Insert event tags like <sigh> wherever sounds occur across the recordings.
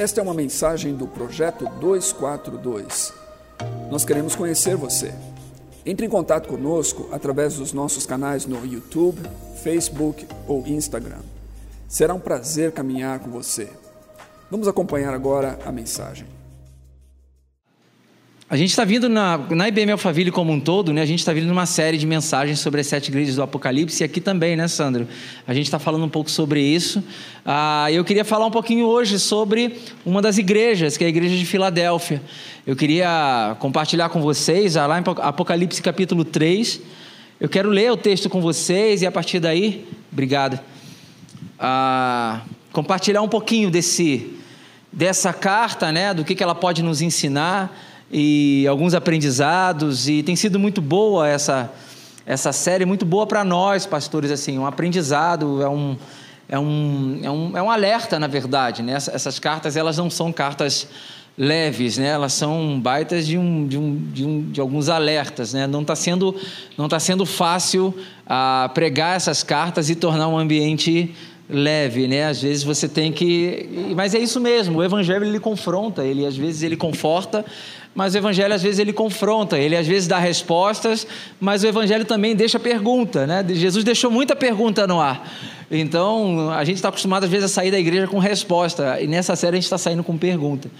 Esta é uma mensagem do Projeto 242. Nós queremos conhecer você. Entre em contato conosco através dos nossos canais no YouTube, Facebook ou Instagram. Será um prazer caminhar com você. Vamos acompanhar agora a mensagem. A gente está vindo na, na IBM Alphaville como um todo, né? A gente está vindo numa série de mensagens sobre as sete igrejas do Apocalipse e aqui também, né, Sandro? A gente está falando um pouco sobre isso. Ah, eu queria falar um pouquinho hoje sobre uma das igrejas, que é a igreja de Filadélfia. Eu queria compartilhar com vocês, ah, lá em Apocalipse capítulo 3. Eu quero ler o texto com vocês e a partir daí, obrigado, ah, compartilhar um pouquinho desse, dessa carta, né? Do que, que ela pode nos ensinar e alguns aprendizados e tem sido muito boa essa essa série muito boa para nós pastores assim um aprendizado é um é um, é um, é um alerta na verdade né essas cartas elas não são cartas leves né elas são baitas de um de, um, de, um, de alguns alertas né não está sendo não tá sendo fácil a ah, pregar essas cartas e tornar um ambiente leve, né? Às vezes você tem que, mas é isso mesmo. O evangelho ele confronta, ele às vezes ele conforta, mas o evangelho às vezes ele confronta, ele às vezes dá respostas, mas o evangelho também deixa pergunta, né? Jesus deixou muita pergunta no ar. Então, a gente está acostumado às vezes a sair da igreja com resposta, e nessa série a gente está saindo com pergunta.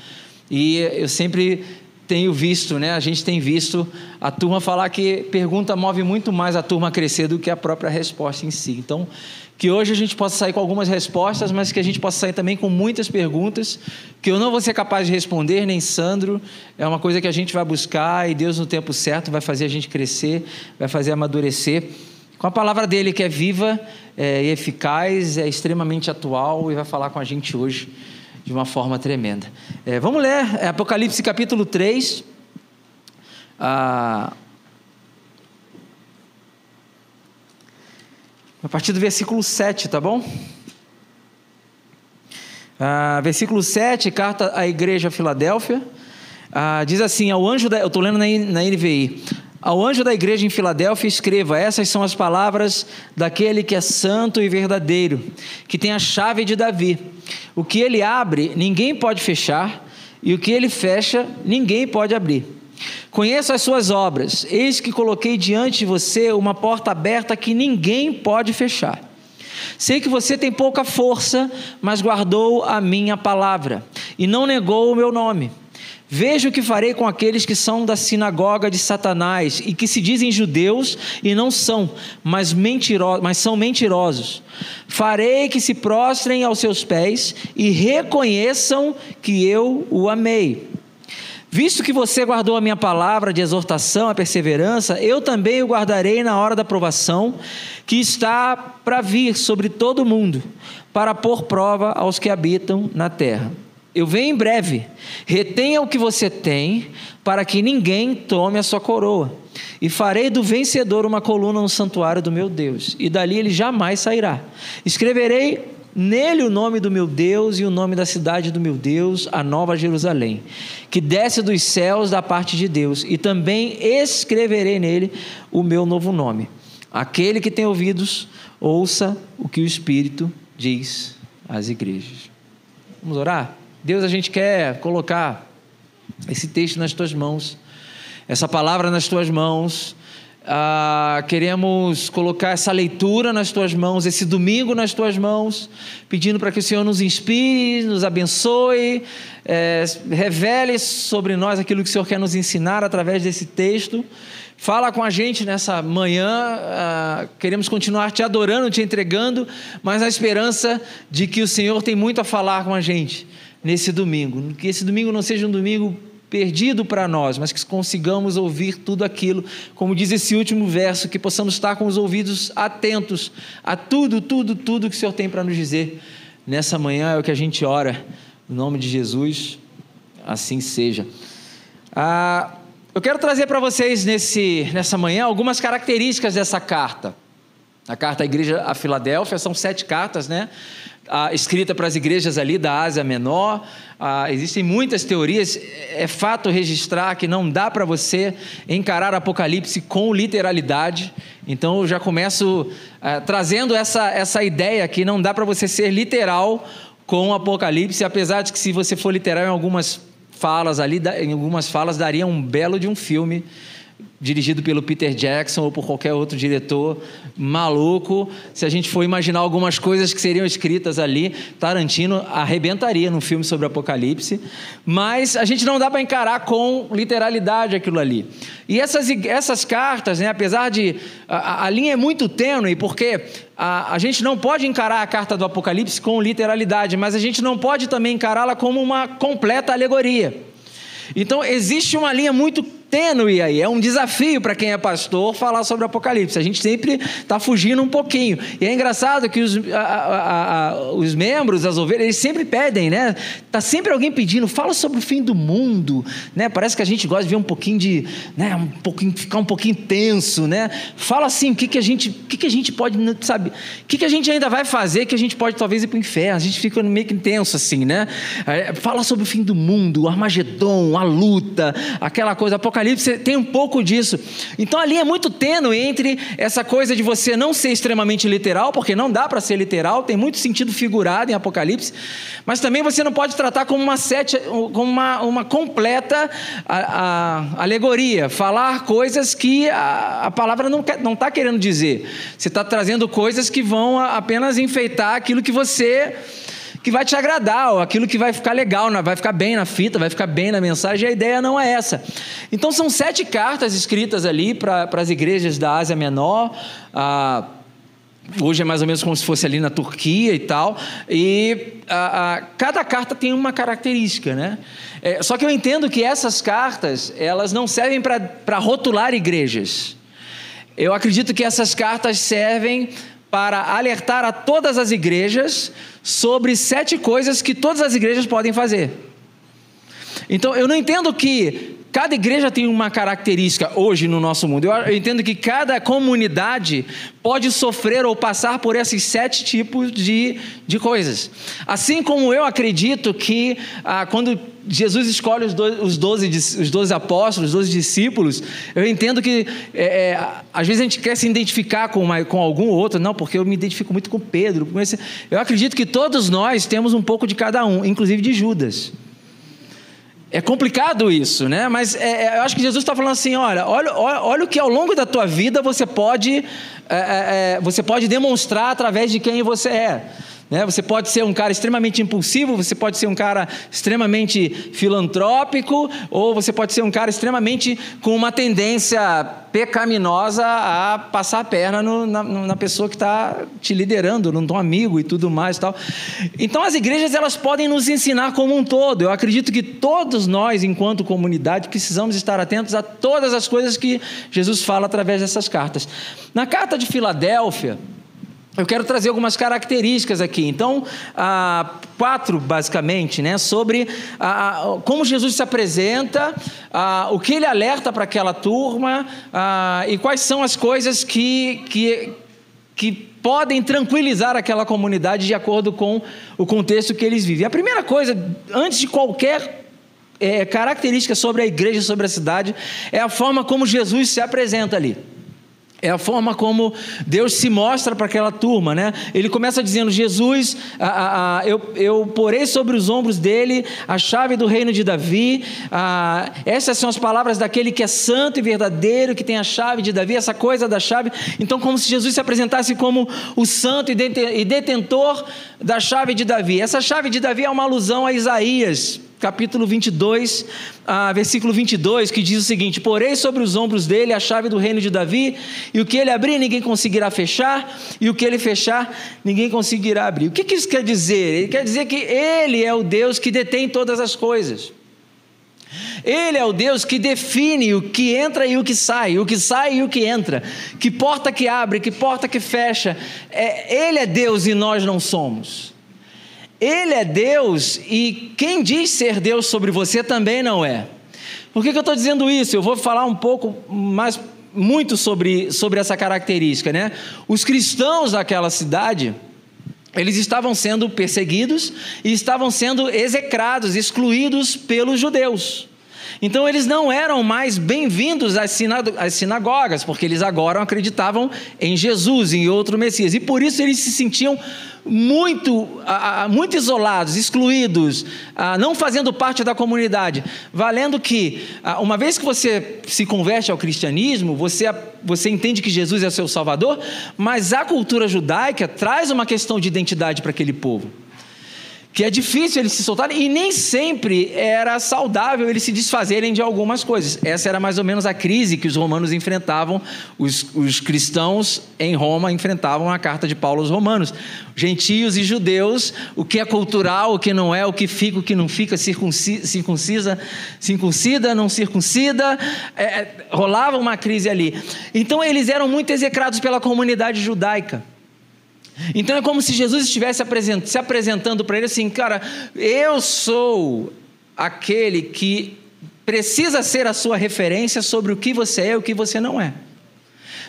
E eu sempre tenho visto, né? A gente tem visto a turma falar que pergunta move muito mais a turma a crescer do que a própria resposta em si. Então, que hoje a gente possa sair com algumas respostas, mas que a gente possa sair também com muitas perguntas, que eu não vou ser capaz de responder, nem Sandro, é uma coisa que a gente vai buscar e Deus no tempo certo vai fazer a gente crescer, vai fazer amadurecer, com a palavra dele que é viva é, eficaz, é extremamente atual e vai falar com a gente hoje de uma forma tremenda. É, vamos ler é Apocalipse capítulo 3. Ah, a partir do versículo 7, tá bom? Ah, versículo 7, carta à igreja Filadélfia. Ah, diz assim: ao anjo da. Eu estou lendo na, na NVI. Ao anjo da igreja em Filadélfia, escreva: Essas são as palavras daquele que é santo e verdadeiro, que tem a chave de Davi. O que ele abre, ninguém pode fechar, e o que ele fecha, ninguém pode abrir. Conheço as suas obras, eis que coloquei diante de você uma porta aberta que ninguém pode fechar. Sei que você tem pouca força, mas guardou a minha palavra e não negou o meu nome. Veja o que farei com aqueles que são da sinagoga de Satanás e que se dizem judeus e não são, mas, mentirosos, mas são mentirosos. Farei que se prostrem aos seus pés e reconheçam que eu o amei. Visto que você guardou a minha palavra de exortação, a perseverança, eu também o guardarei na hora da provação, que está para vir sobre todo o mundo, para pôr prova aos que habitam na terra. Eu venho em breve. Retenha o que você tem, para que ninguém tome a sua coroa. E farei do vencedor uma coluna no santuário do meu Deus, e dali ele jamais sairá. Escreverei Nele o nome do meu Deus e o nome da cidade do meu Deus, a Nova Jerusalém, que desce dos céus da parte de Deus, e também escreverei nele o meu novo nome. Aquele que tem ouvidos, ouça o que o Espírito diz às igrejas. Vamos orar? Deus, a gente quer colocar esse texto nas tuas mãos, essa palavra nas tuas mãos. Ah, queremos colocar essa leitura nas tuas mãos, esse domingo nas tuas mãos, pedindo para que o Senhor nos inspire, nos abençoe, é, revele sobre nós aquilo que o Senhor quer nos ensinar através desse texto. Fala com a gente nessa manhã, ah, queremos continuar te adorando, te entregando, mas na esperança de que o Senhor tem muito a falar com a gente nesse domingo. Que esse domingo não seja um domingo perdido para nós, mas que consigamos ouvir tudo aquilo, como diz esse último verso, que possamos estar com os ouvidos atentos a tudo, tudo, tudo que o Senhor tem para nos dizer nessa manhã, é o que a gente ora, no nome de Jesus, assim seja. Ah, eu quero trazer para vocês nesse, nessa manhã algumas características dessa carta. A carta à igreja a Filadélfia, são sete cartas, né? Ah, escrita para as igrejas ali da Ásia Menor. Ah, existem muitas teorias. É fato registrar que não dá para você encarar Apocalipse com literalidade. Então eu já começo ah, trazendo essa, essa ideia que não dá para você ser literal com Apocalipse, apesar de que se você for literal em algumas falas ali, em algumas falas daria um belo de um filme dirigido pelo Peter Jackson ou por qualquer outro diretor maluco. Se a gente for imaginar algumas coisas que seriam escritas ali, Tarantino arrebentaria num filme sobre Apocalipse, mas a gente não dá para encarar com literalidade aquilo ali. E essas, essas cartas, né, apesar de. A, a linha é muito tênue, porque a, a gente não pode encarar a carta do Apocalipse com literalidade, mas a gente não pode também encará-la como uma completa alegoria. Então existe uma linha muito tênue aí. É um desafio para quem é pastor falar sobre Apocalipse. A gente sempre está fugindo um pouquinho. E é engraçado que os, a, a, a, os membros, as ovelhas, eles sempre pedem, né? Tá sempre alguém pedindo, fala sobre o fim do mundo, né? Parece que a gente gosta de ver um pouquinho de, né? Um pouquinho, ficar um pouquinho tenso, né? Fala assim, o que, que a gente, o que, que a gente pode, sabe? O que, que a gente ainda vai fazer que a gente pode talvez ir para o inferno? A gente fica meio que tenso assim, né? É, fala sobre o fim do mundo, o Armagedon, a luta, aquela coisa. Apocalipse Apocalipse tem um pouco disso. Então a linha é muito tênue entre essa coisa de você não ser extremamente literal, porque não dá para ser literal, tem muito sentido figurado em Apocalipse, mas também você não pode tratar como uma, sete, como uma, uma completa a, a alegoria, falar coisas que a, a palavra não está querendo dizer. Você está trazendo coisas que vão apenas enfeitar aquilo que você que vai te agradar, ou aquilo que vai ficar legal, vai ficar bem na fita, vai ficar bem na mensagem, a ideia não é essa. Então são sete cartas escritas ali para as igrejas da Ásia Menor. Ah, hoje é mais ou menos como se fosse ali na Turquia e tal. E cada carta tem uma característica, né? É, só que eu entendo que essas cartas elas não servem para rotular igrejas. Eu acredito que essas cartas servem para alertar a todas as igrejas sobre sete coisas que todas as igrejas podem fazer. Então, eu não entendo que cada igreja tem uma característica hoje no nosso mundo. Eu, entendo que cada comunidade pode sofrer ou passar por esses sete tipos de, de coisas. Assim como eu acredito que ah, quando Jesus escolhe os doze, os, doze, os doze apóstolos, os doze discípulos, eu entendo que é, é, às vezes a gente quer se identificar com, uma, com algum outro, não, porque eu me identifico muito com Pedro. Com esse, eu acredito que todos nós temos um pouco de cada um, inclusive de Judas. É complicado isso, né? Mas é, é eu acho que Jesus está falando assim: olha, olha, olha, olha, o que ao longo da tua vida você pode, é, é, é você pode demonstrar através de quem você é. Né? Você pode ser um cara extremamente impulsivo, você pode ser um cara extremamente filantrópico, ou você pode ser um cara extremamente com uma tendência pecaminosa a passar a perna no, na, na, pessoa que está te liderando, num tom amigo e tudo mais tal. Então as igrejas elas podem nos ensinar como um todo. Eu acredito que todos nós, enquanto comunidade, precisamos estar atentos a todas as coisas que Jesus fala através dessas cartas. Na carta de Filadélfia, eu quero trazer algumas características aqui. Então, ah, quatro basicamente, né, sobre ah, como Jesus se apresenta, ah, o que ele alerta para aquela turma ah, e quais são as coisas que, que, que podem tranquilizar aquela comunidade de acordo com o contexto que eles vivem. A primeira coisa, antes de qualquer é, característica sobre a igreja, sobre a cidade, é a forma como Jesus se apresenta ali. É a forma como Deus se mostra para aquela turma, né? Ele começa dizendo: Jesus, eu, eu porei sobre os ombros dele a chave do reino de Davi. essas são as palavras daquele que é santo e verdadeiro, que tem a chave de Davi, essa coisa da chave. Então, como se Jesus se apresentasse como o santo e detentor da chave de Davi. Essa chave de Davi é uma alusão a Isaías capítulo 22, ah, versículo 22, que diz o seguinte: Porei sobre os ombros dele a chave do reino de Davi, e o que ele abrir, ninguém conseguirá fechar, e o que ele fechar, ninguém conseguirá abrir. O que, que isso quer dizer? Ele quer dizer que ele é o Deus que detém todas as coisas. Ele é o Deus que define o que entra e o que sai, o que sai e o que entra, que porta que abre, que porta que fecha. É, ele é Deus e nós não somos. Ele é Deus e quem diz ser Deus sobre você também não é. Por que, que eu estou dizendo isso? Eu vou falar um pouco mais, muito sobre, sobre essa característica, né? Os cristãos daquela cidade, eles estavam sendo perseguidos e estavam sendo execrados, excluídos pelos judeus. Então eles não eram mais bem-vindos às, sinagogas, porque eles agora acreditavam em Jesus, em outro Messias. E por isso eles se sentiam muito, muito isolados, excluídos, não fazendo parte da comunidade. Valendo que, uma vez que você se converte ao cristianismo, você, você entende que Jesus é seu Salvador, mas a cultura judaica traz uma questão de identidade para aquele povo que é difícil eles se soltarem e nem sempre era saudável eles se desfazerem de algumas coisas. Essa era mais ou menos a crise que os romanos enfrentavam, os, os cristãos em Roma enfrentavam a carta de Paulo aos romanos. Gentios e judeus, o que é cultural, o que não é, o que fica, o que não fica, circuncisa, circuncisa, circuncida, não circuncida, é, é, rolava uma crise ali. Então eles eram muito execrados pela comunidade judaica. Então é como se Jesus estivesse se apresentando para ele assim, cara, eu sou aquele que precisa ser a sua referência sobre o que você é e o que você não é.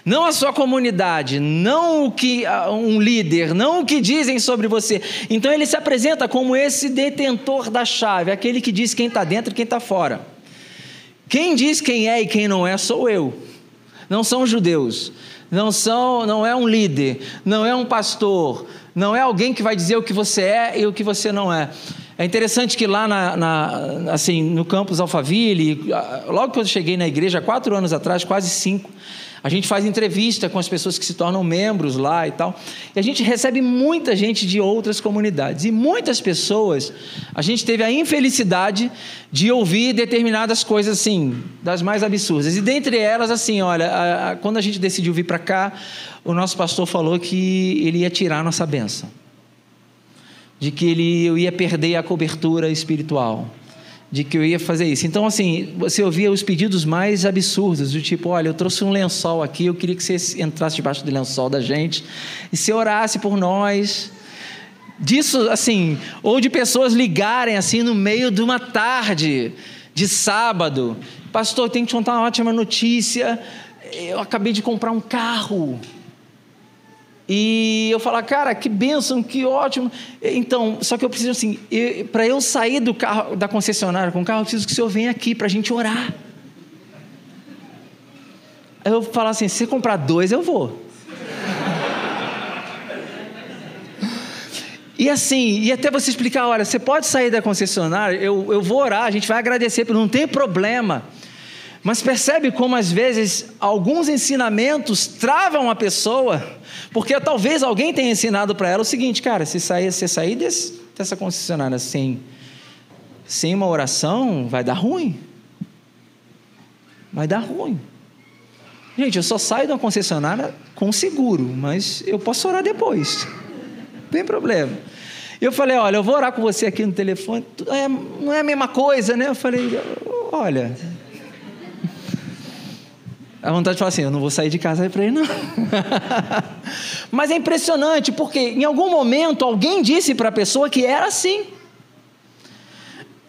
Não a sua comunidade, não o que um líder, não o que dizem sobre você. Então ele se apresenta como esse detentor da chave, aquele que diz quem está dentro e quem está fora. Quem diz quem é e quem não é sou eu. Não são os judeus não são, não é um líder, não é um pastor, não é alguém que vai dizer o que você é e o que você não é. É interessante que lá na, na, assim, no campus Alphaville, logo que eu cheguei na igreja, quatro anos atrás, quase cinco, a gente faz entrevista com as pessoas que se tornam membros lá e tal. E a gente recebe muita gente de outras comunidades. E muitas pessoas, a gente teve a infelicidade de ouvir determinadas coisas assim, das mais absurdas. E dentre elas, assim, olha, a, a, quando a gente decidiu vir para cá, o nosso pastor falou que ele ia tirar a nossa benção. De que ele, eu ia perder a cobertura espiritual de que eu ia fazer isso. Então, assim, você ouvia os pedidos mais absurdos, do tipo: olha, eu trouxe um lençol aqui, eu queria que você entrasse debaixo do lençol da gente e se orasse por nós. Disso, assim, ou de pessoas ligarem assim no meio de uma tarde de sábado: Pastor, tenho que te contar uma ótima notícia. Eu acabei de comprar um carro. E eu falar, cara, que bênção, que ótimo. Então, só que eu preciso assim, para eu sair do carro, da concessionária com o carro, eu preciso que o senhor venha aqui para a gente orar. Eu falar assim, se você comprar dois, eu vou. E assim, e até você explicar, olha, você pode sair da concessionária, eu, eu vou orar, a gente vai agradecer, não tem problema. Mas percebe como às vezes alguns ensinamentos travam a pessoa, porque talvez alguém tenha ensinado para ela o seguinte, cara, se sair, se sair desse, dessa concessionária sem, sem uma oração, vai dar ruim. Vai dar ruim. Gente, eu só saio da concessionária com seguro, mas eu posso orar depois. Não tem problema. Eu falei, olha, eu vou orar com você aqui no telefone. É, não é a mesma coisa, né? Eu falei, olha, a vontade de falar assim: eu não vou sair de casa para ir, não. <laughs> Mas é impressionante, porque em algum momento alguém disse para a pessoa que era assim.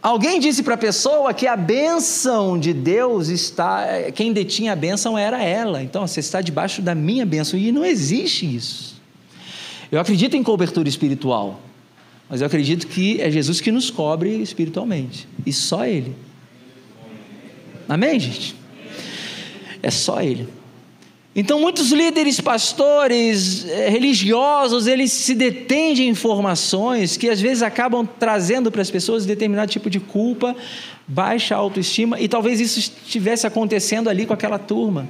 Alguém disse para a pessoa que a bênção de Deus está. Quem detinha a bênção era ela. Então você está debaixo da minha bênção. E não existe isso. Eu acredito em cobertura espiritual. Mas eu acredito que é Jesus que nos cobre espiritualmente. E só Ele. Amém, gente? É só Ele. Então, muitos líderes, pastores, eh, religiosos, eles se detêm de informações que às vezes acabam trazendo para as pessoas determinado tipo de culpa, baixa autoestima, e talvez isso estivesse acontecendo ali com aquela turma.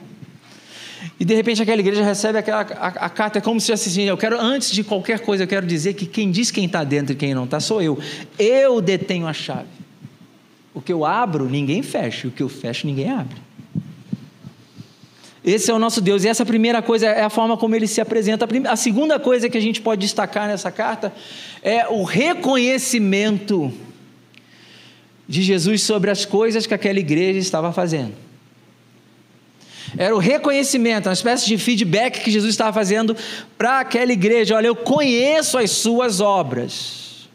E de repente aquela igreja recebe aquela a, a carta, é como se assim, eu quero, antes de qualquer coisa, eu quero dizer que quem diz quem está dentro e quem não está sou eu. Eu detenho a chave. O que eu abro, ninguém fecha, o que eu fecho, ninguém abre. Esse é o nosso Deus. E essa primeira coisa é a forma como ele se apresenta. A segunda coisa que a gente pode destacar nessa carta é o reconhecimento de Jesus sobre as coisas que aquela igreja estava fazendo. Era o reconhecimento, uma espécie de feedback que Jesus estava fazendo para aquela igreja. Olha, eu conheço as suas obras.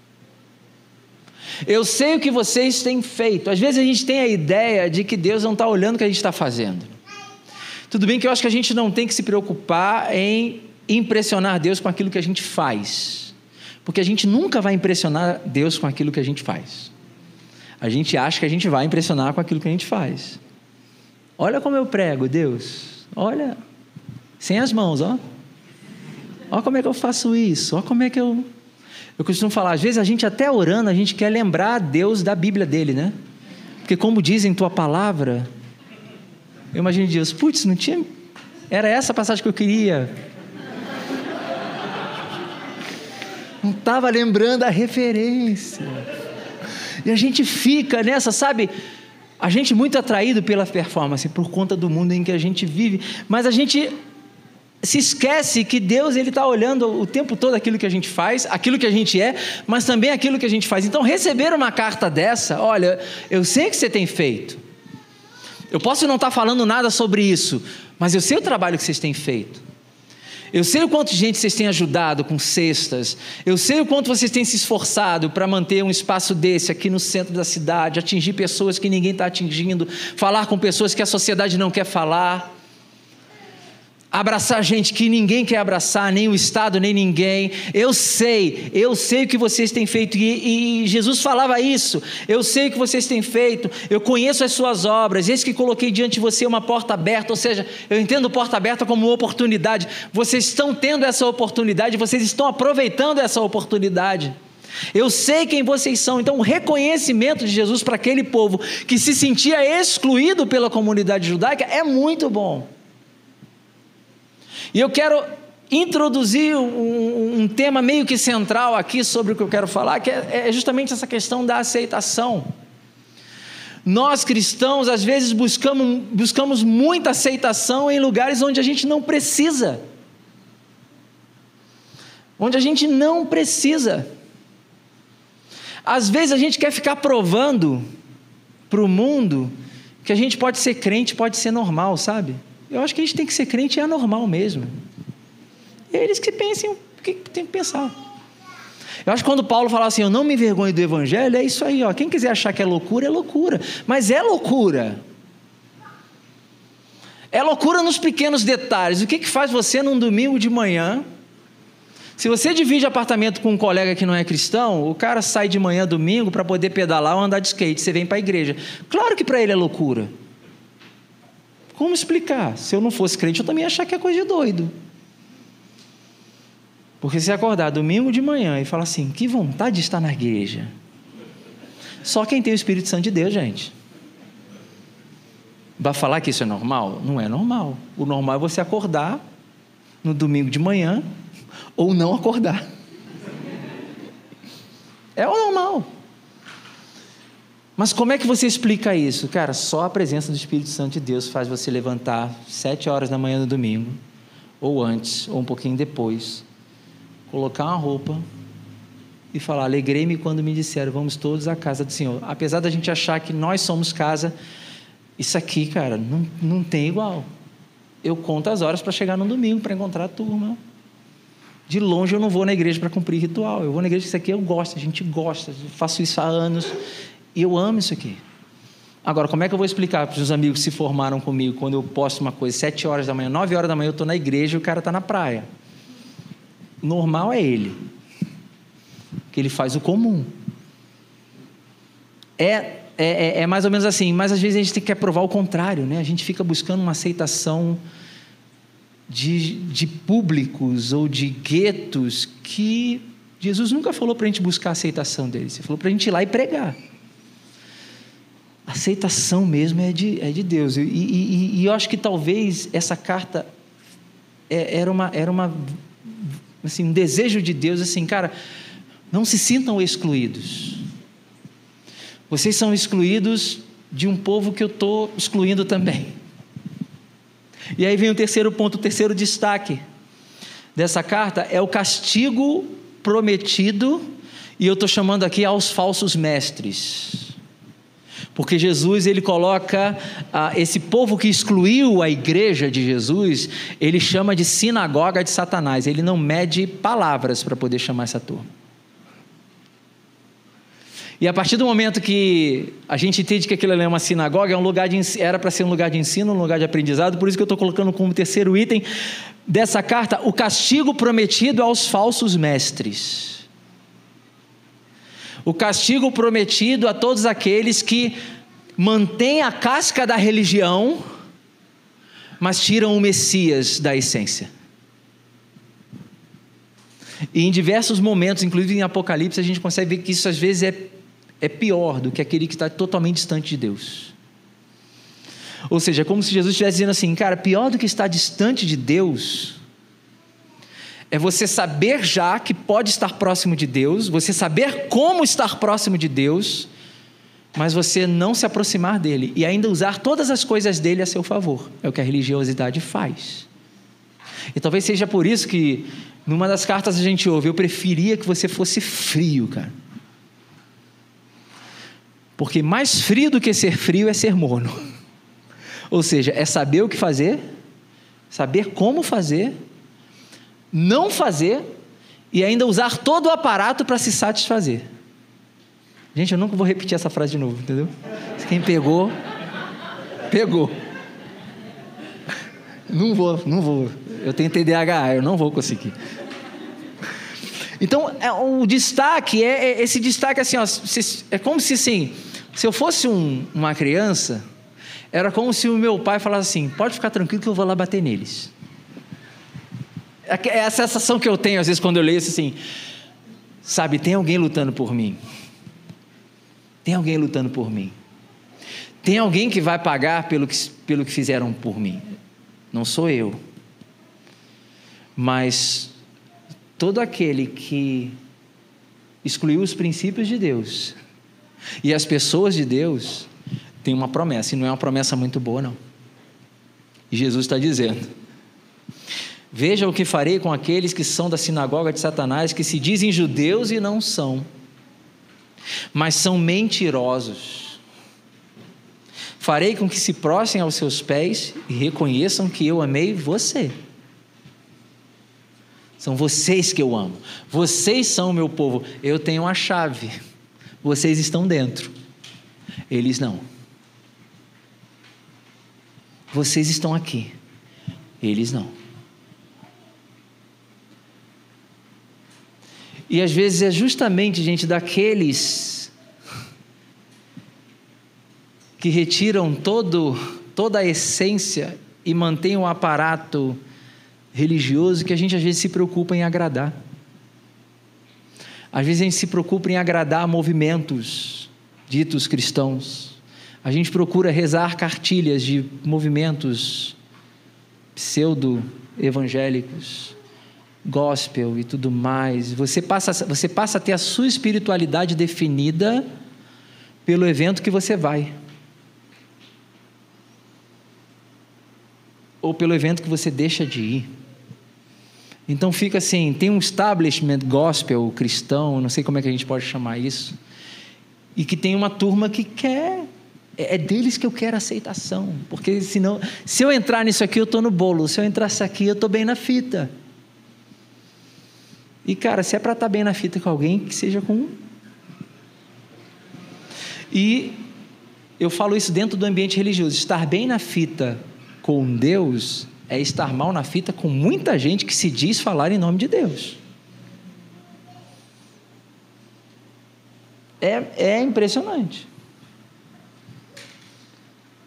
Eu sei o que vocês têm feito. Às vezes a gente tem a ideia de que Deus não está olhando o que a gente está fazendo. Tudo bem que eu acho que a gente não tem que se preocupar em impressionar Deus com aquilo que a gente faz, porque a gente nunca vai impressionar Deus com aquilo que a gente faz. A gente acha que a gente vai impressionar com aquilo que a gente faz. Olha como eu prego, Deus. Olha, sem as mãos, ó. Olha como é que eu faço isso. Olha como é que eu. Eu costumo falar, às vezes a gente até orando, a gente quer lembrar Deus da Bíblia dele, né? Porque como diz em tua palavra, eu imagino Deus, putz, não tinha. Era essa a passagem que eu queria. Não estava lembrando a referência. E a gente fica nessa, sabe? A gente muito atraído pela performance por conta do mundo em que a gente vive, mas a gente se esquece que Deus ele está olhando o tempo todo aquilo que a gente faz, aquilo que a gente é, mas também aquilo que a gente faz. Então receber uma carta dessa, olha, eu sei que você tem feito. Eu posso não estar falando nada sobre isso, mas eu sei o trabalho que vocês têm feito. Eu sei o quanto gente vocês têm ajudado com cestas. Eu sei o quanto vocês têm se esforçado para manter um espaço desse aqui no centro da cidade, atingir pessoas que ninguém está atingindo, falar com pessoas que a sociedade não quer falar abraçar gente que ninguém quer abraçar, nem o Estado, nem ninguém. Eu sei, eu sei o que vocês têm feito, e, e, Jesus falava isso. Eu sei o que vocês têm feito, eu conheço as suas obras, eis que coloquei diante de você uma porta aberta, ou seja, eu entendo porta aberta como oportunidade. Vocês estão tendo essa oportunidade, vocês estão aproveitando essa oportunidade. Eu sei quem vocês são, então o reconhecimento de Jesus para aquele povo que se sentia excluído pela comunidade judaica é muito bom. E eu quero introduzir um, um, tema meio que central aqui sobre o que eu quero falar, que é, é justamente essa questão da aceitação. Nós cristãos, às vezes, buscamos, buscamos muita aceitação em lugares onde a gente não precisa. Onde a gente não precisa. Às vezes a gente quer ficar provando para o mundo que a gente pode ser crente, pode ser normal, sabe? Eu acho que a gente tem que ser crente e é normal mesmo. É eles que pensem o que tem que pensar. Eu acho que quando Paulo fala assim, eu não me envergonho do evangelho, é isso aí, ó. Quem quiser achar que é loucura, é loucura. Mas é loucura. É loucura nos pequenos detalhes. O que, que faz você num domingo de manhã? Se você divide apartamento com um colega que não é cristão, o cara sai de manhã domingo para poder pedalar ou andar de skate. Você vem para a igreja. Claro que para ele é loucura. Como explicar? Se eu não fosse crente, eu também ia achar que é coisa de doido. Porque se acordar domingo de manhã e falar assim, que vontade de estar na igreja. Só quem tem o Espírito Santo de Deus, gente. Vai falar que isso é normal? Não é normal. O normal é você acordar no domingo de manhã ou não acordar. É o normal. Mas como é que você explica isso? Cara, só a presença do Espírito Santo de Deus faz você levantar sete horas da manhã no domingo, ou antes, ou um pouquinho depois, colocar uma roupa e falar: Alegrei-me quando me disseram, vamos todos à casa do Senhor. Apesar da gente achar que nós somos casa, isso aqui, cara, não, não tem igual. Eu conto as horas para chegar no domingo para encontrar a turma. De longe eu não vou na igreja para cumprir ritual. Eu vou na igreja isso aqui eu gosto, a gente gosta. Eu faço isso há anos. E eu amo isso aqui. Agora, como é que eu vou explicar para os amigos que se formaram comigo quando eu posto uma coisa, sete horas da manhã, nove horas da manhã eu estou na igreja e o cara está na praia? Normal é ele, que ele faz o comum. É, é, é, é mais ou menos assim, mas às vezes a gente tem que provar o contrário, né? A gente fica buscando uma aceitação de, de públicos ou de guetos que Jesus nunca falou para a gente buscar a aceitação deles, ele falou para a gente ir lá e pregar aceitação mesmo é de, é de Deus. E, e, e eu acho que talvez essa carta é, era, uma, era uma, assim, um desejo de Deus, assim, cara, não se sintam excluídos. Vocês são excluídos de um povo que eu estou excluindo também. E aí vem o terceiro ponto, o terceiro destaque dessa carta é o castigo prometido, e eu estou chamando aqui aos falsos mestres. Porque Jesus ele coloca ah, esse povo que excluiu a igreja de Jesus, ele chama de sinagoga de Satanás. Ele não mede palavras para poder chamar essa turma. E a partir do momento que a gente entende que aquilo é uma sinagoga, é um lugar de, era para ser um lugar de ensino, um lugar de aprendizado, por isso que eu estou colocando como terceiro item dessa carta o castigo prometido aos falsos mestres. O castigo prometido a todos aqueles que mantêm a casca da religião, mas tiram o Messias da essência. E em diversos momentos, inclusive em Apocalipse, a gente consegue ver que isso às vezes é, é pior do que aquele que está totalmente distante de Deus. Ou seja, é como se Jesus estivesse dizendo assim, cara, pior do que estar distante de Deus é você saber já que pode estar próximo de Deus, você saber como estar próximo de Deus, mas você não se aproximar dele e ainda usar todas as coisas dele a seu favor. É o que a religiosidade faz. E talvez seja por isso que numa das cartas a gente ouve, eu preferia que você fosse frio, cara. Porque mais frio do que ser frio é ser morno. <laughs> Ou seja, é saber o que fazer, saber como fazer, não fazer e ainda usar todo o aparato para se satisfazer. Gente, eu nunca vou repetir essa frase de novo, entendeu? Quem pegou, pegou. Não vou, não vou. Eu tenho TDAH, eu não vou conseguir. Então, é, o destaque é, é esse destaque assim, ó, é como se assim, se eu fosse um, uma criança, era como se o meu pai falasse assim: pode ficar tranquilo que eu vou lá bater neles. É, é a sensação que eu tenho às vezes quando eu leio isso assim, sabe, tem alguém lutando por mim. Tem alguém lutando por mim. Tem alguém que vai pagar pelo que, pelo que fizeram por mim. Não sou eu. Mas todo aquele que excluiu os princípios de Deus e as pessoas de Deus tem uma promessa, e não é uma promessa muito boa, não. E Jesus está dizendo: Veja o que farei com aqueles que são da sinagoga de Satanás, que se dizem judeus e não são, mas são mentirosos. Farei com que se prostrem aos seus pés e reconheçam que eu amei você. São vocês que eu amo. Vocês são o meu povo. Eu tenho a chave. Vocês estão dentro. Eles não. Vocês estão aqui. Eles não. E às vezes é justamente, gente, daqueles que retiram todo, toda a essência e mantêm o um aparato religioso que a gente às vezes se preocupa em agradar. Às vezes a gente se preocupa em agradar movimentos ditos cristãos. A gente procura rezar cartilhas de movimentos pseudo-evangélicos gospel e tudo mais. Você passa, você passa a ter a sua espiritualidade definida pelo evento que você vai. Ou pelo evento que você deixa de ir. Então fica assim, tem um establishment gospel cristão, não sei como é que a gente pode chamar isso, e que tem uma turma que quer é, é deles que eu quero aceitação, porque senão, se eu entrar nisso aqui eu estou no bolo, se eu entrasse aqui eu estou bem na fita. E, cara, se é para estar tá bem na fita com alguém, que seja com. E eu falo isso dentro do ambiente religioso. Estar bem na fita com Deus é estar mal na fita com muita gente que se diz falar em nome de Deus. É, é impressionante.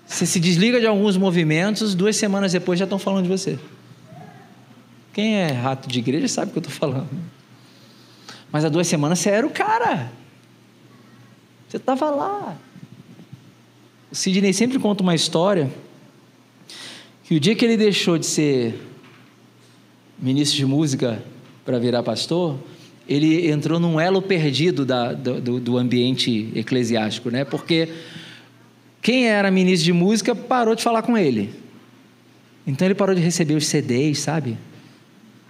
Você se desliga de alguns movimentos, duas semanas depois já estão falando de você. Quem é rato de igreja sabe o que eu estou falando. Mas há duas semanas você era o cara. Você estava lá. O Sidney sempre conta uma história que o dia que ele deixou de ser ministro de música para virar pastor, ele entrou num elo perdido da, do, do ambiente eclesiástico, né? Porque quem era ministro de música parou de falar com ele. Então ele parou de receber os CDs, sabe?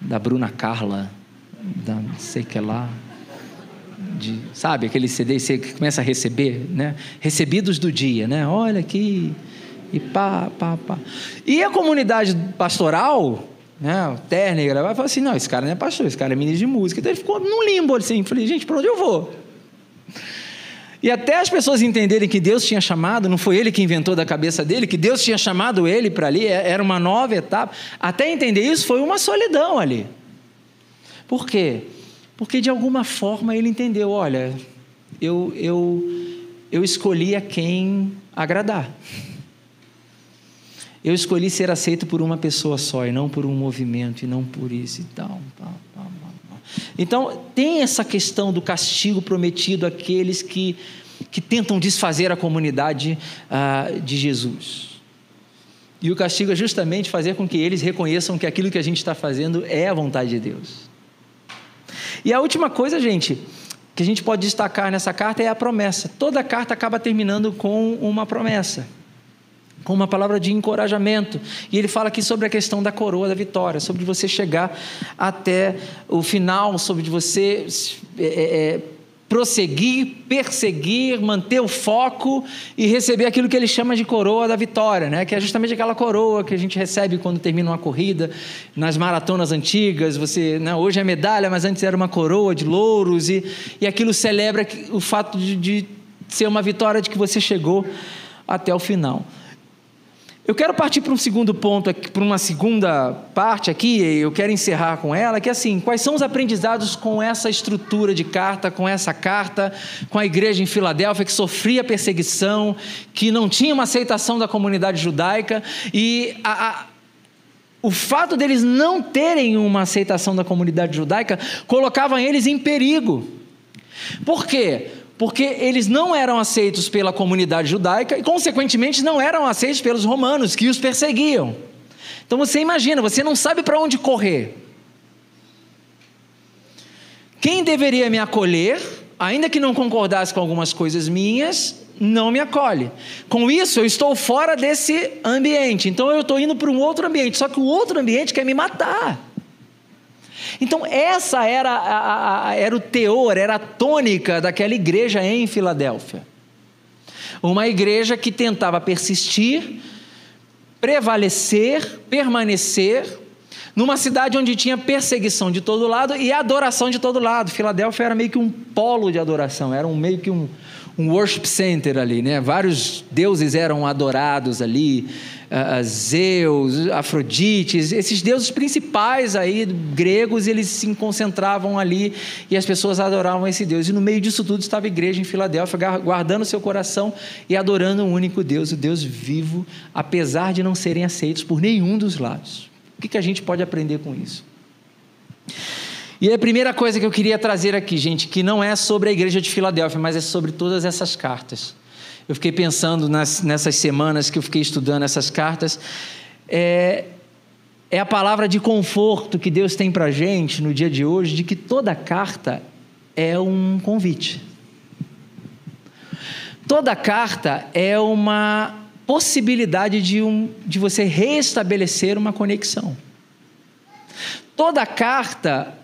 Da Bruna Carla, da não sei que lá, de, sabe, aquele CD que começa a receber, né? Recebidos do dia, né? Olha aqui, e pá, pá, pá. E a comunidade pastoral, né? O Terner vai falar assim: não, esse cara não é pastor, esse cara é ministro de música. Então ele ficou num limbo assim. Falei, gente, para onde eu vou? E até as pessoas entenderem que Deus tinha chamado, não foi ele que inventou da cabeça dele, que Deus tinha chamado ele para ali, é, era uma nova etapa. Até entender isso foi uma solidão ali. Por quê? Porque de alguma forma ele entendeu: olha, eu, eu, eu escolhi a quem agradar. Eu escolhi ser aceito por uma pessoa só e não por um movimento e não por isso e tal. Então, tem essa questão do castigo prometido àqueles que, que tentam desfazer a comunidade ah, de Jesus. E o castigo é justamente fazer com que eles reconheçam que aquilo que a gente está fazendo é a vontade de Deus. E a última coisa, gente, que a gente pode destacar nessa carta é a promessa. Toda carta acaba terminando com uma promessa com uma palavra de encorajamento. E ele fala aqui sobre a questão da coroa da vitória, sobre você chegar até o final, sobre você é, é, é, prosseguir, perseguir, manter o foco e receber aquilo que ele chama de coroa da vitória, né? que é justamente aquela coroa que a gente recebe quando termina uma corrida, nas maratonas antigas. Você, né? Hoje é medalha, mas antes era uma coroa de louros, e, e aquilo celebra o fato de, de ser uma vitória de que você chegou até o final. Eu quero partir para um segundo ponto, para uma segunda parte aqui, eu quero encerrar com ela, que é assim, quais são os aprendizados com essa estrutura de carta, com essa carta, com a igreja em Filadélfia que sofria perseguição, que não tinha uma aceitação da comunidade judaica e a, a, o fato deles não terem uma aceitação da comunidade judaica colocava eles em perigo. Por quê? Porque eles não eram aceitos pela comunidade judaica e, consequentemente, não eram aceitos pelos romanos que os perseguiam. Então você imagina, você não sabe para onde correr. Quem deveria me acolher, ainda que não concordasse com algumas coisas minhas, não me acolhe. Com isso, eu estou fora desse ambiente. Então eu estou indo para um outro ambiente, só que o outro ambiente quer me matar. Então, essa era, a, a, era o teor, era a tônica daquela igreja em Filadélfia. Uma igreja que tentava persistir, prevalecer, permanecer, numa cidade onde tinha perseguição de todo lado e adoração de todo lado. Filadélfia era meio que um polo de adoração, era um, meio que um, um worship center ali, né? Vários deuses eram adorados ali, uh, Zeus, Afrodites, esses deuses principais aí gregos, eles se concentravam ali e as pessoas adoravam esse Deus. E no meio disso tudo estava a igreja em Filadélfia, guardando seu coração e adorando um único Deus, o Deus vivo, apesar de não serem aceitos por nenhum dos lados. O que, que a gente pode aprender com isso? E a primeira coisa que eu queria trazer aqui, gente, que não é sobre a igreja de Filadélfia, mas é sobre todas essas cartas. Eu fiquei pensando nas, nessas semanas que eu fiquei estudando essas cartas. É, é a palavra de conforto que Deus tem para a gente no dia de hoje, de que toda carta é um convite. Toda carta é uma possibilidade de, um, de você restabelecer uma conexão. Toda carta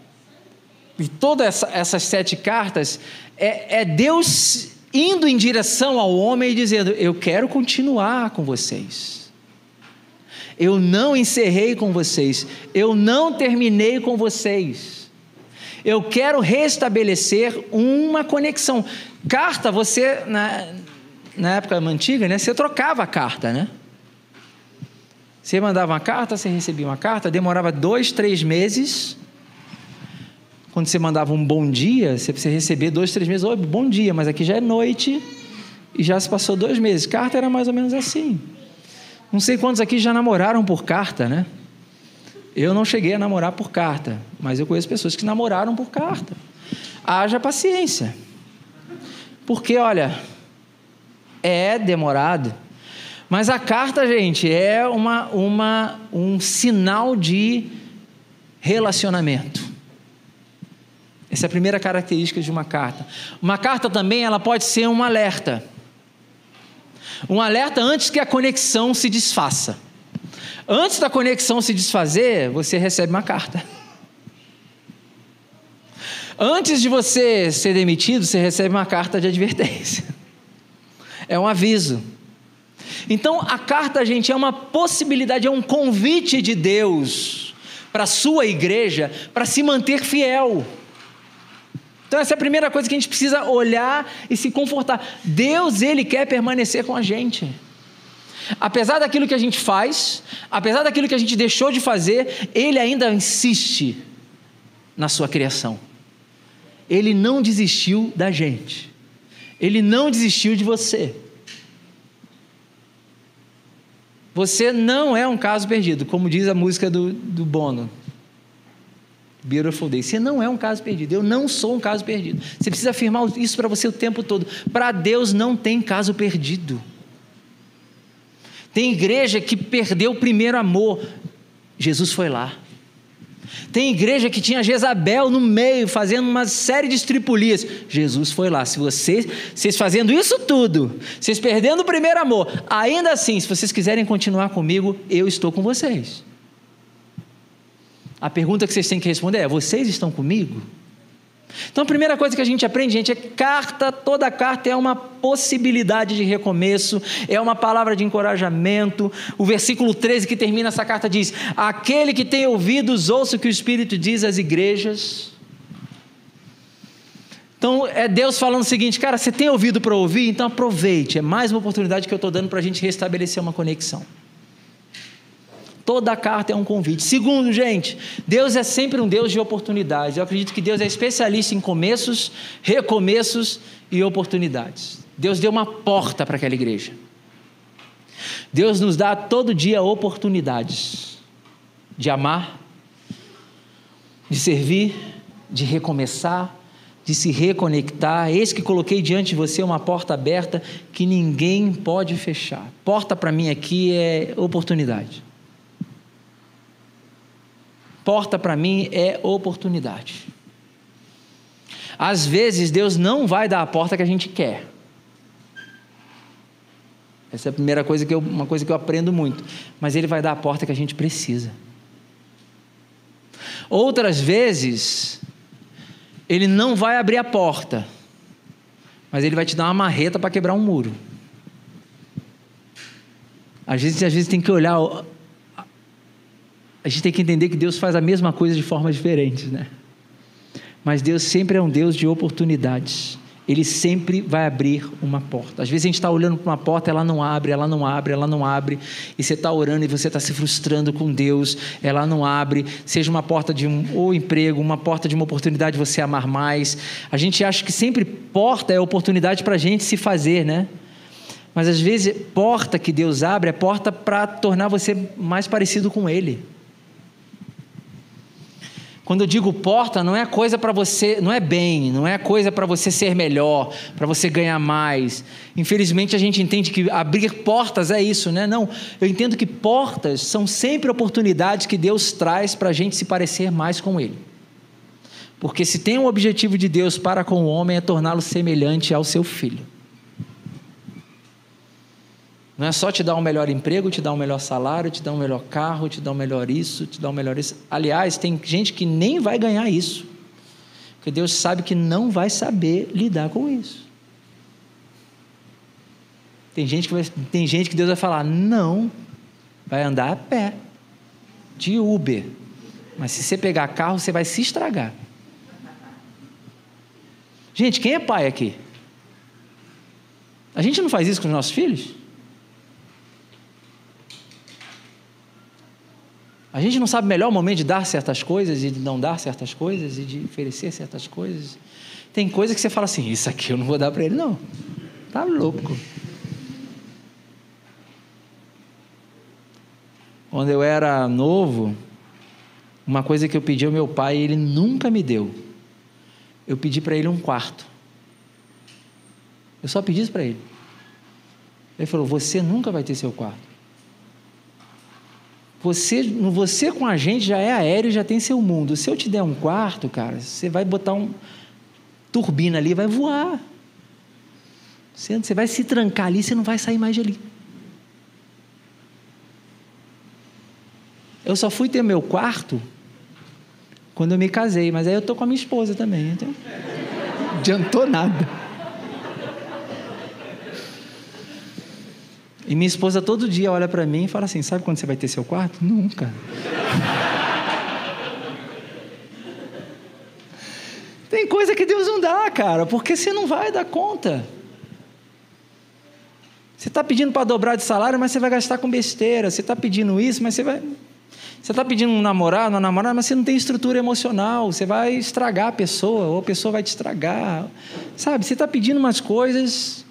e todas essa, essas sete cartas, é, é Deus indo em direção ao homem e dizendo: Eu quero continuar com vocês. Eu não encerrei com vocês. Eu não terminei com vocês. Eu quero restabelecer uma conexão. Carta, você, na, na época antiga, né, você trocava a carta, né? Você mandava uma carta, você recebia uma carta, demorava dois, três meses quando você mandava um bom dia, você precisa receber dois, três meses, oi, bom dia, mas aqui já é noite e já se passou dois meses. Carta era mais ou menos assim. Não sei quantos aqui já namoraram por carta, né? Eu não cheguei a namorar por carta, mas eu conheço pessoas que namoraram por carta. Haja paciência. Porque, olha, é demorado. Mas a carta, gente, é uma, uma, um sinal de relacionamento. Essa é a primeira característica de uma carta. Uma carta também ela pode ser um alerta. Um alerta antes que a conexão se desfaça. Antes da conexão se desfazer, você recebe uma carta. Antes de você ser demitido, você recebe uma carta de advertência. <laughs> É um aviso. Então, a carta, gente, é uma possibilidade, é um convite de Deus para a sua igreja para se manter fiel. Então essa é a primeira coisa que a gente precisa olhar e se confortar. Deus, ele quer permanecer com a gente. Apesar daquilo que a gente faz, apesar daquilo que a gente deixou de fazer, ele ainda insiste na sua criação. Ele não desistiu da gente. Ele não desistiu de você. Você não é um caso perdido, como diz a música do, do Bono. Beautiful Day. Você não é um caso perdido. Eu não sou um caso perdido. Você precisa afirmar isso para você o tempo todo. Para Deus não tem caso perdido. Tem igreja que perdeu o primeiro amor. Jesus foi lá. Tem igreja que tinha Jezabel no meio, fazendo uma série de estripulias. Jesus foi lá. Se vocês, vocês fazendo isso tudo, vocês perdendo o primeiro amor, ainda assim, se vocês quiserem continuar comigo, eu estou com vocês. A pergunta que vocês têm que responder é: vocês estão comigo? Então a primeira coisa que a gente aprende, gente, é carta, toda carta é uma possibilidade de recomeço, é uma palavra de encorajamento. O versículo 13 que termina essa carta diz: Aquele que tem ouvidos, ouça o que o Espírito diz às igrejas. Então é Deus falando o seguinte, cara, você tem ouvido para ouvir? Então aproveite, é mais uma oportunidade que eu estou dando para a gente restabelecer uma conexão. Toda carta é um convite. Segundo, gente, Deus é sempre um Deus de oportunidades. Eu acredito que Deus é especialista em começos, recomeços e oportunidades. Deus deu uma porta para aquela igreja. Deus nos dá todo dia oportunidades de amar, de servir, de recomeçar, de se reconectar. Eis que coloquei diante de você uma porta aberta que ninguém pode fechar. Porta para mim aqui é oportunidade. Porta para mim é oportunidade. Às vezes Deus não vai dar a porta que a gente quer. Essa é a primeira coisa que eu, uma coisa que eu aprendo muito. Mas Ele vai dar a porta que a gente precisa. Outras vezes, Ele não vai abrir a porta, mas Ele vai te dar uma marreta para quebrar um muro. Às vezes, às vezes tem que olhar a gente tem que entender que Deus faz a mesma coisa de formas diferentes, né? Mas Deus sempre é um Deus de oportunidades. Ele sempre vai abrir uma porta. Às vezes a gente está olhando para uma porta, ela não abre, ela não abre, ela não abre, e você está orando e você está se frustrando com Deus, ela não abre. Seja uma porta de um ou emprego, uma porta de uma oportunidade de você amar mais. A gente acha que sempre porta é oportunidade para a gente se fazer, né? Mas às vezes porta que Deus abre é porta para tornar você mais parecido com Ele. Quando eu digo porta, não é coisa para você, não é bem, não é coisa para você ser melhor, para você ganhar mais. Infelizmente a gente entende que abrir portas é isso, né? Não, eu entendo que portas são sempre oportunidades que Deus traz para a gente se parecer mais com Ele. Porque se tem um objetivo de Deus para com o homem é torná-lo semelhante ao seu filho. Não é só te dar um melhor emprego, te dar um melhor salário, te dar um melhor carro, te dar um melhor isso, te dar um melhor isso. Aliás, tem gente que nem vai ganhar isso. Porque Deus sabe que não vai saber lidar com isso. Tem gente que, vai, tem gente que Deus vai falar: não, vai andar a pé, de Uber. Mas se você pegar carro, você vai se estragar. Gente, quem é pai aqui? A gente não faz isso com os nossos filhos? A gente não sabe melhor o momento de dar certas coisas e de não dar certas coisas e de oferecer certas coisas. Tem coisa que você fala assim: Isso aqui eu não vou dar para ele, não. Tá louco. Quando eu era novo, uma coisa que eu pedi ao meu pai, ele nunca me deu. Eu pedi para ele um quarto. Eu só pedi isso para ele. Ele falou: Você nunca vai ter seu quarto. Você, você com a gente já é aéreo, já tem seu mundo. Se eu te der um quarto, cara, você vai botar um turbina ali, vai voar. Você, você vai se trancar ali, você não vai sair mais de ali. Eu só fui ter meu quarto quando eu me casei, mas aí eu tô com a minha esposa também, então adiantou nada. E minha esposa todo dia olha para mim e fala assim: Sabe quando você vai ter seu quarto? Nunca. <laughs> Tem coisa que Deus não dá, cara, porque você não vai dar conta. Você está pedindo para dobrar de salário, mas você vai gastar com besteira. Você está pedindo isso, mas você vai. Você está pedindo um namorado, uma namorada, mas você não tem estrutura emocional, você vai estragar a pessoa, ou a pessoa vai te estragar. Sabe, você está pedindo umas coisas,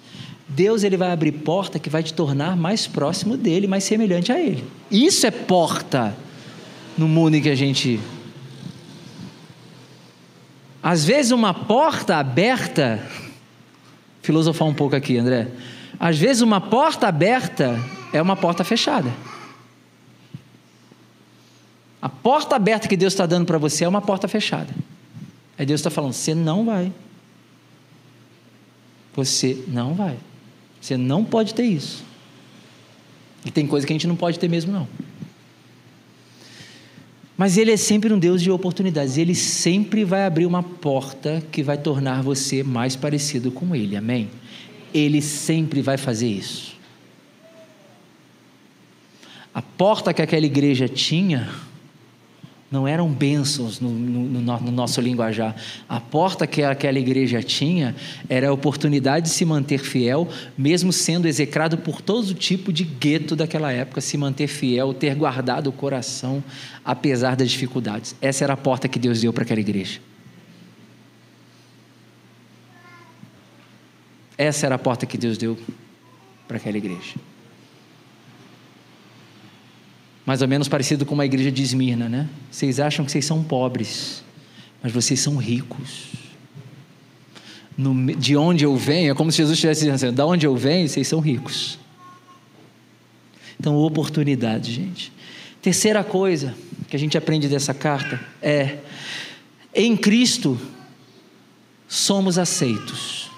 Deus ele vai abrir porta que vai te tornar mais próximo dele, mais semelhante a ele. Isso é porta no mundo em que a gente. Às vezes, uma porta aberta. Filosofar um pouco aqui, André. Às vezes, uma porta aberta é uma porta fechada. A porta aberta que Deus está dando para você é uma porta fechada. Aí Deus está falando: você não vai. Você não vai. Você não pode ter isso. E tem coisa que a gente não pode ter mesmo, não. Mas Ele é sempre um Deus de oportunidades. Ele sempre vai abrir uma porta que vai tornar você mais parecido com Ele. Amém? Ele sempre vai fazer isso. A porta que aquela igreja tinha não eram bênçãos no, no, no, nosso linguajar. A porta que aquela igreja tinha era a oportunidade de se manter fiel, mesmo sendo execrado por todo tipo de gueto daquela época, se manter fiel, ter guardado o coração, apesar das dificuldades. Essa era a porta que Deus deu para aquela igreja. Essa era a porta que Deus deu para aquela igreja mais ou menos parecido com uma igreja de Esmirna, né? Vocês acham que vocês são pobres, mas vocês são ricos. No, de onde eu venho, é como se Jesus estivesse dizendo assim: da onde eu venho, vocês são ricos. Então, oportunidade, gente. Terceira coisa que a gente aprende dessa carta é: em Cristo somos aceitos.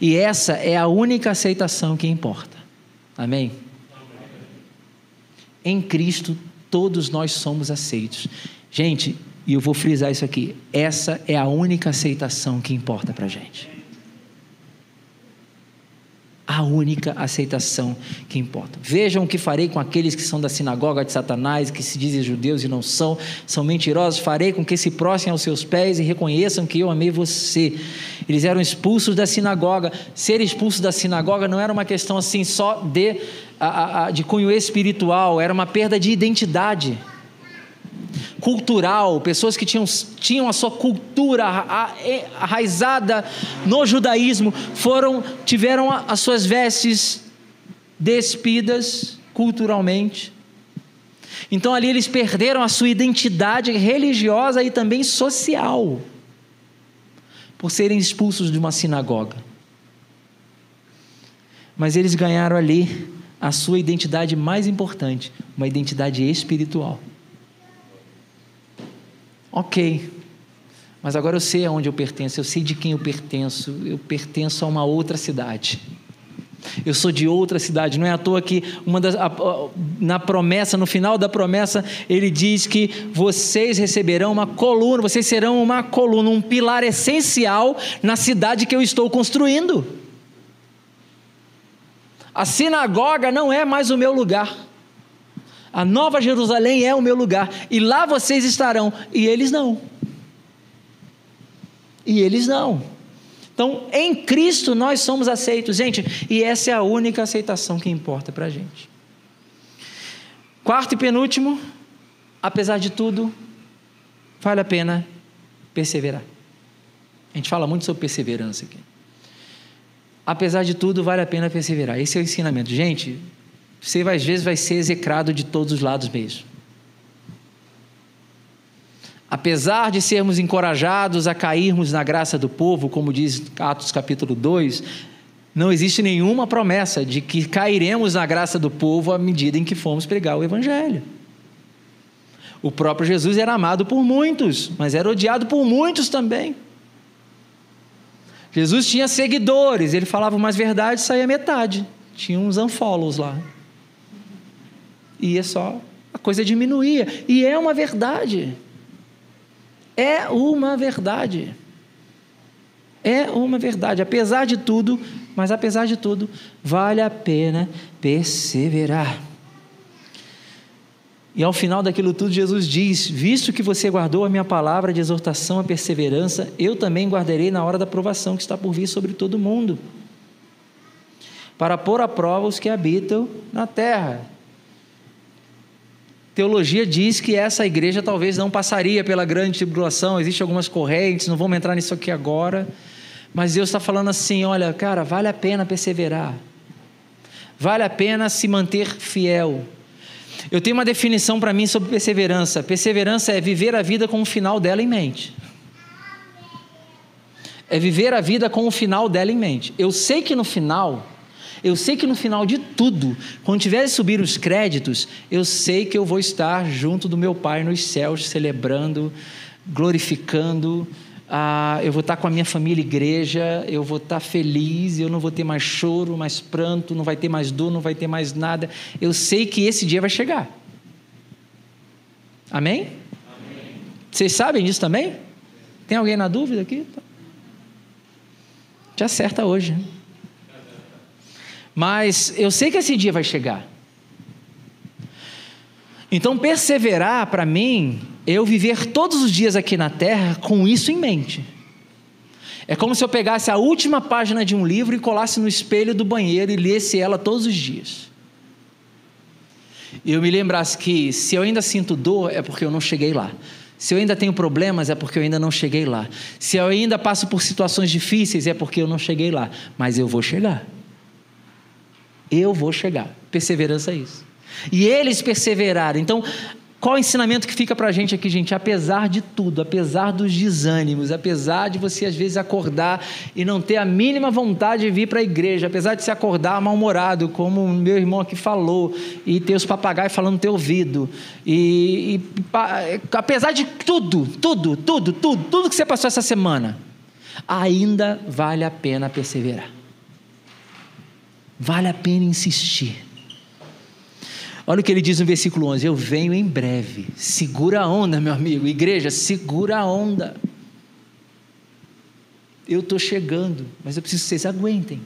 E essa é a única aceitação que importa. Amém? Em Cristo, todos nós somos aceitos. Gente, e eu vou frisar isso aqui: essa é a única aceitação que importa para a gente. A única aceitação que importa. Vejam o que farei com aqueles que são da sinagoga de Satanás, que se dizem judeus e não são, são mentirosos. Farei com que se prostem aos seus pés e reconheçam que eu amei você. Eles eram expulsos da sinagoga. Ser expulso da sinagoga não era uma questão assim só de a, a, de cunho espiritual, era uma perda de identidade cultural, pessoas que tinham, tinham a sua cultura arraizada no judaísmo, foram tiveram as suas vestes despidas culturalmente. Então ali eles perderam a sua identidade religiosa e também social, por serem expulsos de uma sinagoga. Mas eles ganharam ali a sua identidade mais importante, uma identidade espiritual. Ok, mas agora eu sei aonde eu pertenço, eu sei de quem eu pertenço, eu pertenço a uma outra cidade. Eu sou de outra cidade, não é à toa que uma das, a, a, na promessa, no final da promessa, ele diz que vocês receberão uma coluna, vocês serão uma coluna, um pilar essencial na cidade que eu estou construindo. A sinagoga não é mais o meu lugar. A Nova Jerusalém é o meu lugar. E lá vocês estarão. E eles não. E eles não. Então, em Cristo nós somos aceitos, gente. E essa é a única aceitação que importa para a gente. Quarto e penúltimo, apesar de tudo, vale a pena perseverar. A gente fala muito sobre perseverança aqui apesar de tudo, vale a pena perseverar. Esse é o ensinamento. Gente, você às vezes vai ser execrado de todos os lados mesmo. Apesar de sermos encorajados a cairmos na graça do povo, como diz Atos capítulo 2, não existe nenhuma promessa de que cairemos na graça do povo à medida em que formos pregar o Evangelho. O próprio Jesus era amado por muitos, mas era odiado por muitos também. Jesus tinha seguidores, ele falava umas verdades, saía metade. Tinha uns unfollows lá. Ia só, a coisa diminuía. E é uma verdade. É uma verdade. É uma verdade. Apesar de tudo, mas apesar de tudo, vale a pena perseverar. E ao final daquilo tudo, Jesus diz: Visto que você guardou a minha palavra de exortação à perseverança, eu também guardarei na hora da provação que está por vir sobre todo mundo, para pôr à prova os que habitam na terra. Teologia diz que essa igreja talvez não passaria pela grande tribulação, existem algumas correntes, não vamos entrar nisso aqui agora. Mas Deus está falando assim: olha, cara, vale a pena perseverar, vale a pena se manter fiel. Eu tenho uma definição para mim sobre perseverança: perseverança é viver a vida com o final dela em mente. É viver a vida com o final dela em mente. Eu sei que no final eu sei que no final de tudo, quando tiver de subir os créditos, eu sei que eu vou estar junto do meu Pai nos céus, celebrando, glorificando. Ah, eu vou estar com a minha família igreja, eu vou estar feliz, eu não vou ter mais choro, mais pranto, não vai ter mais dor, não vai ter mais nada. Eu sei que esse dia vai chegar. Amém? Amém. Vocês sabem disso também? Tem alguém na dúvida aqui? Te acerta hoje. Né? Mas eu sei que esse dia vai chegar. Então, perseverar para mim, eu viver todos os dias aqui na terra com isso em mente. É como se eu pegasse a última página de um livro e colasse no espelho do banheiro e lesse ela todos os dias. E eu me lembrasse que se eu ainda sinto dor, é porque eu não cheguei lá. Se eu ainda tenho problemas, é porque eu ainda não cheguei lá. Se eu ainda passo por situações difíceis, é porque eu não cheguei lá. Mas eu vou chegar. Eu vou chegar. Perseverança é isso. E eles perseveraram. Então, qual o ensinamento que fica para a gente aqui, gente? Apesar de tudo, apesar dos desânimos, apesar de você às vezes acordar e não ter a mínima vontade de vir para a igreja, apesar de se acordar mal-humorado, como o meu irmão aqui falou, e ter os papagaios falando no teu ouvido, e, e apesar de tudo, tudo, tudo, tudo, tudo que você passou essa semana, ainda vale a pena perseverar. Vale a pena insistir. Olha o que ele diz no versículo 11: Eu venho em breve. Segura a onda, meu amigo. Igreja, segura a onda. Eu estou chegando, mas eu preciso que vocês aguentem.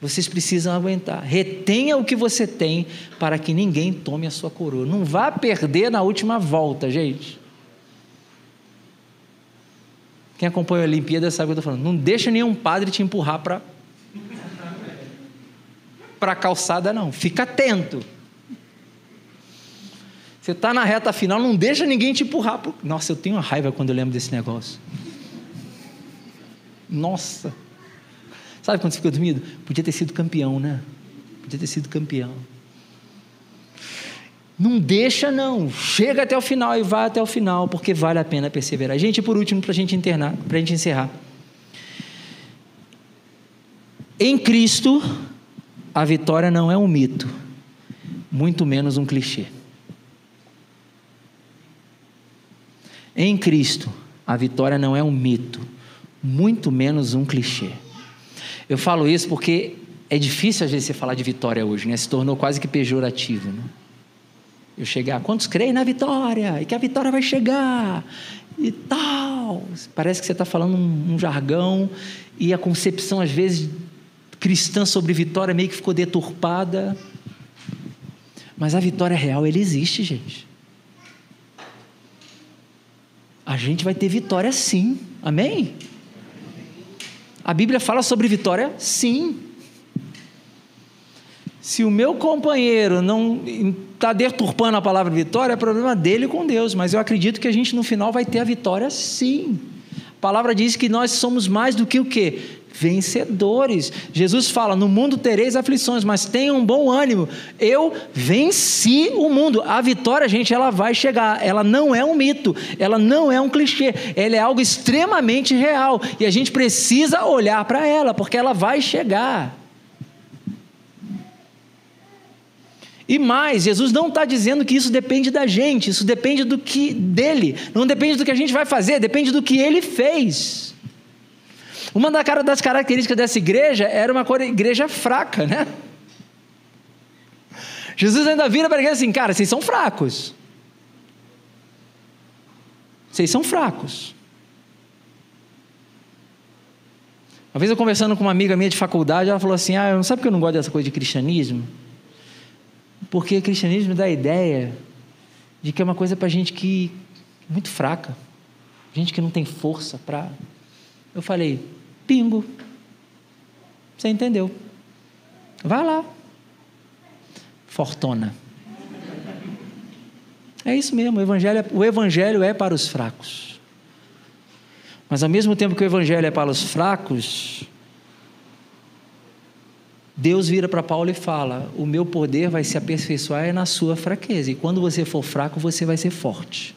Vocês precisam aguentar. Retenha o que você tem para que ninguém tome a sua coroa. Não vá perder na última volta, gente. Quem acompanha a Olimpíada sabe o que eu estou falando. Não deixa nenhum padre te empurrar para para calçada, não. Fica atento. Você está na reta final, não deixa ninguém te empurrar. Pro... Nossa, eu tenho raiva quando eu lembro desse negócio. Nossa. Sabe quando você fica dormindo? Podia ter sido campeão, né? Podia ter sido campeão. Não deixa, não. Chega até o final e vai até o final, porque vale a pena perseverar. Gente, por último, para a gente internar, para a gente encerrar. Em Cristo, a vitória não é um mito, muito menos um clichê. Em Cristo, a vitória não é um mito, muito menos um clichê. Eu falo isso porque é difícil às vezes você falar de vitória hoje, né? Se tornou quase que pejorativo, né? Eu chegar, quantos creem na vitória? E que a vitória vai chegar? E tal. Parece que você está falando um, um jargão e a concepção, às vezes, cristã sobre vitória meio que ficou deturpada. Mas a vitória real, ela existe, gente. A gente vai ter vitória sim. Amém? A Bíblia fala sobre vitória sim. Se o meu companheiro não está deturpando a palavra vitória, é problema dele com Deus, mas eu acredito que a gente no final vai ter a vitória sim. A palavra diz que nós somos mais do que o quê? Vencedores. Jesus fala: No mundo tereis aflições, mas tenham um bom ânimo. Eu venci o mundo. A vitória, gente, ela vai chegar. Ela não é um mito, ela não é um clichê, ela é algo extremamente real. E a gente precisa olhar para ela, porque ela vai chegar. E mais, Jesus não está dizendo que isso depende da gente, isso depende do que dele, não depende do que a gente vai fazer, depende do que ele fez. Uma das características dessa igreja era uma igreja fraca, né? Jesus ainda vira para ele assim, cara, vocês são fracos. Vocês são fracos. Uma vez eu conversando com uma amiga minha de faculdade, ela falou assim: Ah, não sabe que eu não gosto dessa coisa de cristianismo? Porque o cristianismo dá a ideia de que é uma coisa para gente que muito fraca, gente que não tem força para. Eu falei, pingo. Você entendeu? Vai lá. fortona. É isso mesmo, o evangelho, é, o evangelho é para os fracos. Mas ao mesmo tempo que o evangelho é para os fracos, Deus vira para Paulo e fala: O meu poder vai se aperfeiçoar é na sua fraqueza, e quando você for fraco, você vai ser forte.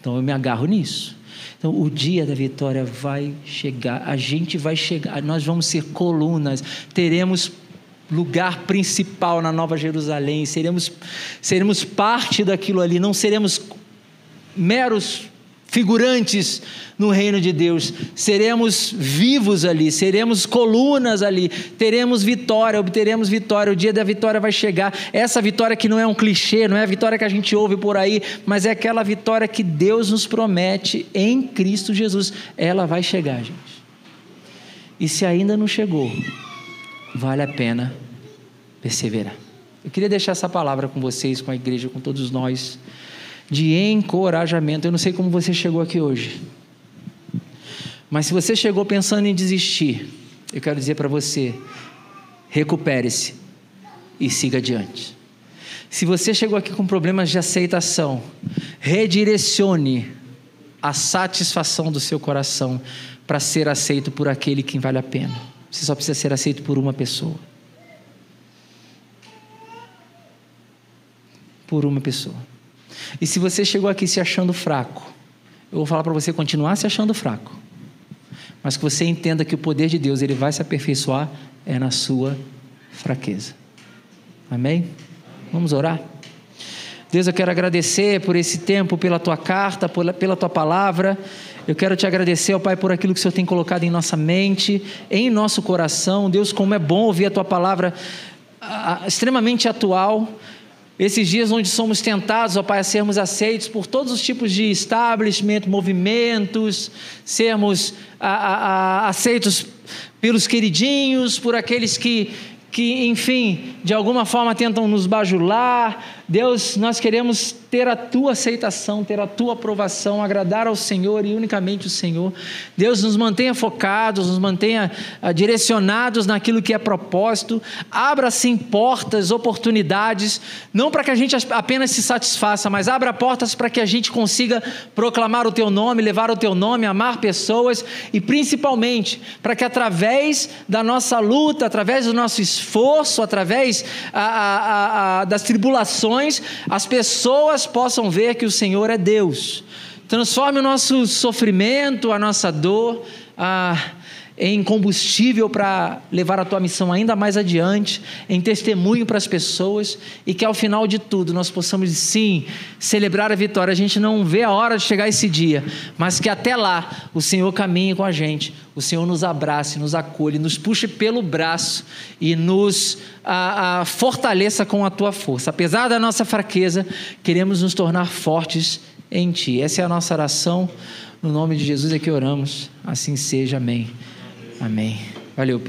Então eu me agarro nisso. Então o dia da vitória vai chegar, a gente vai chegar, nós vamos ser colunas, teremos lugar principal na Nova Jerusalém, seremos, seremos parte daquilo ali, não seremos meros figurantes no reino de Deus, seremos vivos ali, seremos colunas ali, teremos vitória, obteremos vitória, o dia da vitória vai chegar. Essa vitória que não é um clichê, não é a vitória que a gente ouve por aí, mas é aquela vitória que Deus nos promete em Cristo Jesus. Ela vai chegar, gente. E se ainda não chegou, vale a pena perseverar. Eu queria deixar essa palavra com vocês, com a igreja, com todos nós, de encorajamento. Eu não sei como você chegou aqui hoje, mas se você chegou pensando em desistir, eu quero dizer para você: recupere-se e siga adiante. Se você chegou aqui com problemas de aceitação, redirecione a satisfação do seu coração para ser aceito por aquele que vale a pena. Você só precisa ser aceito por uma pessoa. Por uma pessoa. E se você chegou aqui se achando fraco, eu vou falar para você continuar se achando fraco. Mas que você entenda que o poder de Deus, ele vai se aperfeiçoar é na sua fraqueza. Amém? Vamos orar? Deus, eu quero agradecer por esse tempo, pela tua carta, pela tua palavra. Eu quero te agradecer, ó Pai, por aquilo que o Senhor tem colocado em nossa mente, em nosso coração. Deus, como é bom ouvir a tua palavra extremamente atual. Esses dias onde somos tentados, ó Pai, a sermos aceitos por todos os tipos de establishment, movimentos, sermos a, a, a, aceitos pelos queridinhos, por aqueles que que, enfim, de alguma forma tentam nos bajular. Deus, nós queremos ter a tua aceitação, ter a tua aprovação, agradar ao Senhor e unicamente o Senhor. Deus nos mantenha focados, nos mantenha uh, direcionados naquilo que é propósito. Abra sim portas, oportunidades, não para que a gente apenas se satisfaça, mas abra portas para que a gente consiga proclamar o teu nome, levar o teu nome, amar pessoas e principalmente para que através da nossa luta, através do nosso esforço, esforço, através a, a, a, das tribulações, as pessoas possam ver que o Senhor é Deus. Transforme o nosso sofrimento, a nossa dor, a em combustível para levar a tua missão ainda mais adiante, em testemunho para as pessoas e que ao final de tudo nós possamos sim celebrar a vitória. A gente não vê a hora de chegar esse dia, mas que até lá o Senhor caminhe com a gente, o Senhor nos abrace, nos acolhe, nos puxe pelo braço e nos a, a, fortaleça com a tua força. Apesar da nossa fraqueza, queremos nos tornar fortes em ti. Essa é a nossa oração. No nome de Jesus é que oramos. Assim seja. Amém. Amém. Valeu.